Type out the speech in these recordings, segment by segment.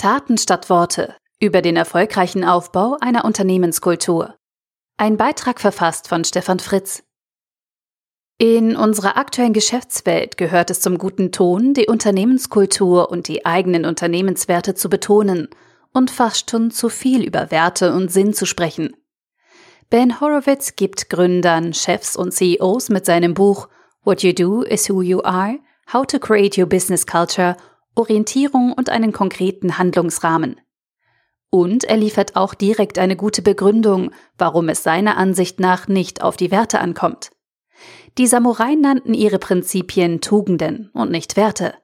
Taten statt Worte über den erfolgreichen Aufbau einer Unternehmenskultur. Ein Beitrag verfasst von Stefan Fritz. In unserer aktuellen Geschäftswelt gehört es zum guten Ton, die Unternehmenskultur und die eigenen Unternehmenswerte zu betonen und fast schon zu viel über Werte und Sinn zu sprechen. Ben Horowitz gibt Gründern, Chefs und CEOs mit seinem Buch What You Do is Who You Are, How to Create Your Business Culture Orientierung und einen konkreten Handlungsrahmen. Und er liefert auch direkt eine gute Begründung, warum es seiner Ansicht nach nicht auf die Werte ankommt. Die Samurai nannten ihre Prinzipien Tugenden und nicht Werte.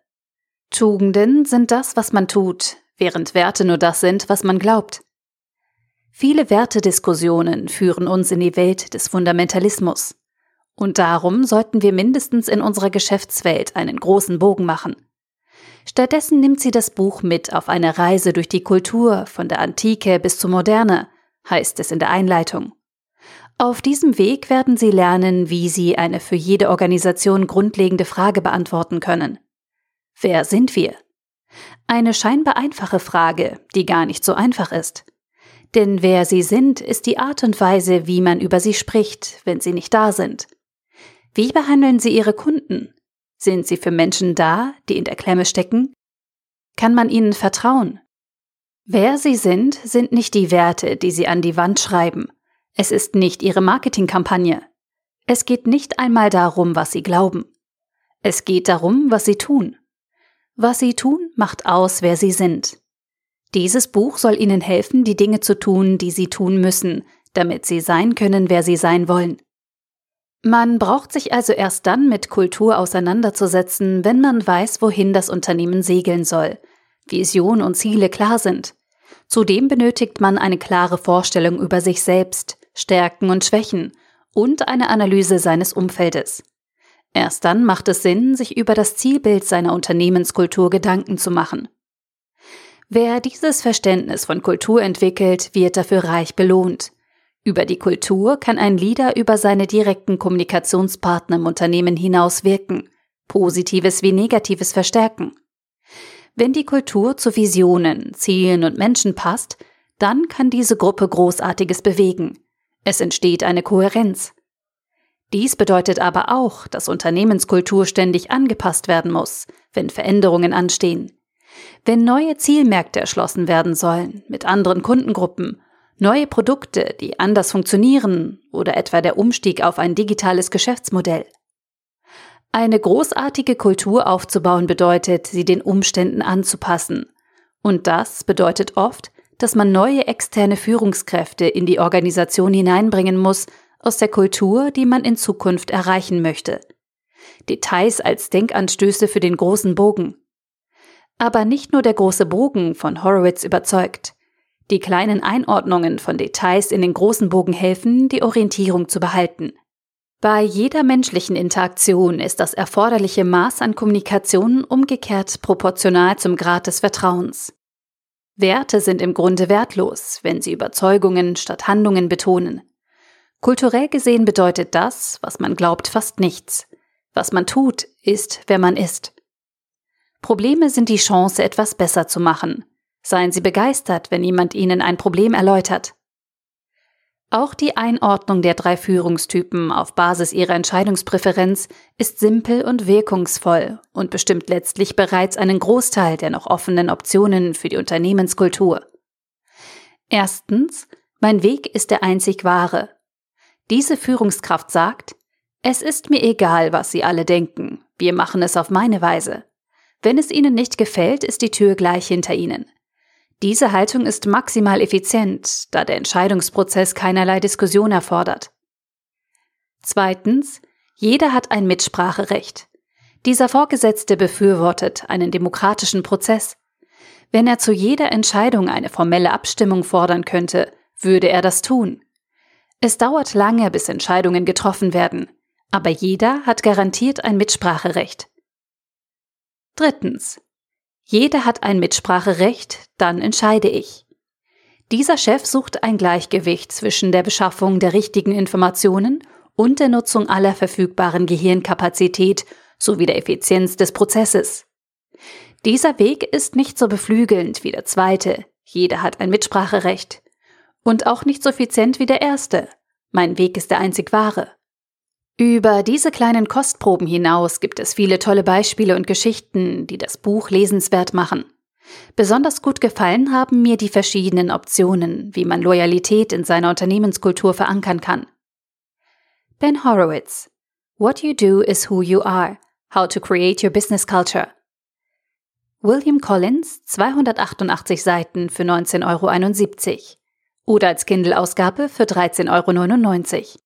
Tugenden sind das, was man tut, während Werte nur das sind, was man glaubt. Viele Wertediskussionen führen uns in die Welt des Fundamentalismus. Und darum sollten wir mindestens in unserer Geschäftswelt einen großen Bogen machen. Stattdessen nimmt sie das Buch mit auf eine Reise durch die Kultur, von der Antike bis zur Moderne, heißt es in der Einleitung. Auf diesem Weg werden Sie lernen, wie Sie eine für jede Organisation grundlegende Frage beantworten können. Wer sind wir? Eine scheinbar einfache Frage, die gar nicht so einfach ist. Denn wer Sie sind, ist die Art und Weise, wie man über Sie spricht, wenn Sie nicht da sind. Wie behandeln Sie Ihre Kunden? Sind sie für Menschen da, die in der Klemme stecken? Kann man ihnen vertrauen? Wer sie sind, sind nicht die Werte, die sie an die Wand schreiben. Es ist nicht ihre Marketingkampagne. Es geht nicht einmal darum, was sie glauben. Es geht darum, was sie tun. Was sie tun, macht aus, wer sie sind. Dieses Buch soll ihnen helfen, die Dinge zu tun, die sie tun müssen, damit sie sein können, wer sie sein wollen. Man braucht sich also erst dann mit Kultur auseinanderzusetzen, wenn man weiß, wohin das Unternehmen segeln soll, Vision und Ziele klar sind. Zudem benötigt man eine klare Vorstellung über sich selbst, Stärken und Schwächen und eine Analyse seines Umfeldes. Erst dann macht es Sinn, sich über das Zielbild seiner Unternehmenskultur Gedanken zu machen. Wer dieses Verständnis von Kultur entwickelt, wird dafür reich belohnt. Über die Kultur kann ein Leader über seine direkten Kommunikationspartner im Unternehmen hinaus wirken, Positives wie Negatives verstärken. Wenn die Kultur zu Visionen, Zielen und Menschen passt, dann kann diese Gruppe Großartiges bewegen. Es entsteht eine Kohärenz. Dies bedeutet aber auch, dass Unternehmenskultur ständig angepasst werden muss, wenn Veränderungen anstehen. Wenn neue Zielmärkte erschlossen werden sollen, mit anderen Kundengruppen Neue Produkte, die anders funktionieren oder etwa der Umstieg auf ein digitales Geschäftsmodell. Eine großartige Kultur aufzubauen bedeutet, sie den Umständen anzupassen. Und das bedeutet oft, dass man neue externe Führungskräfte in die Organisation hineinbringen muss aus der Kultur, die man in Zukunft erreichen möchte. Details als Denkanstöße für den großen Bogen. Aber nicht nur der große Bogen von Horowitz überzeugt. Die kleinen Einordnungen von Details in den großen Bogen helfen, die Orientierung zu behalten. Bei jeder menschlichen Interaktion ist das erforderliche Maß an Kommunikation umgekehrt proportional zum Grad des Vertrauens. Werte sind im Grunde wertlos, wenn sie Überzeugungen statt Handlungen betonen. Kulturell gesehen bedeutet das, was man glaubt, fast nichts. Was man tut, ist, wer man ist. Probleme sind die Chance, etwas besser zu machen. Seien Sie begeistert, wenn jemand Ihnen ein Problem erläutert. Auch die Einordnung der drei Führungstypen auf Basis ihrer Entscheidungspräferenz ist simpel und wirkungsvoll und bestimmt letztlich bereits einen Großteil der noch offenen Optionen für die Unternehmenskultur. Erstens, mein Weg ist der einzig wahre. Diese Führungskraft sagt, es ist mir egal, was Sie alle denken, wir machen es auf meine Weise. Wenn es Ihnen nicht gefällt, ist die Tür gleich hinter Ihnen. Diese Haltung ist maximal effizient, da der Entscheidungsprozess keinerlei Diskussion erfordert. Zweitens, jeder hat ein Mitspracherecht. Dieser Vorgesetzte befürwortet einen demokratischen Prozess. Wenn er zu jeder Entscheidung eine formelle Abstimmung fordern könnte, würde er das tun. Es dauert lange, bis Entscheidungen getroffen werden, aber jeder hat garantiert ein Mitspracherecht. Drittens. Jeder hat ein Mitspracherecht, dann entscheide ich. Dieser Chef sucht ein Gleichgewicht zwischen der Beschaffung der richtigen Informationen und der Nutzung aller verfügbaren Gehirnkapazität sowie der Effizienz des Prozesses. Dieser Weg ist nicht so beflügelnd wie der zweite, jeder hat ein Mitspracherecht. Und auch nicht so effizient wie der erste, mein Weg ist der einzig wahre. Über diese kleinen Kostproben hinaus gibt es viele tolle Beispiele und Geschichten, die das Buch lesenswert machen. Besonders gut gefallen haben mir die verschiedenen Optionen, wie man Loyalität in seiner Unternehmenskultur verankern kann. Ben Horowitz What You Do is Who You Are How to Create Your Business Culture William Collins 288 Seiten für 19,71 Euro oder als Kindle-Ausgabe für 13,99 Euro.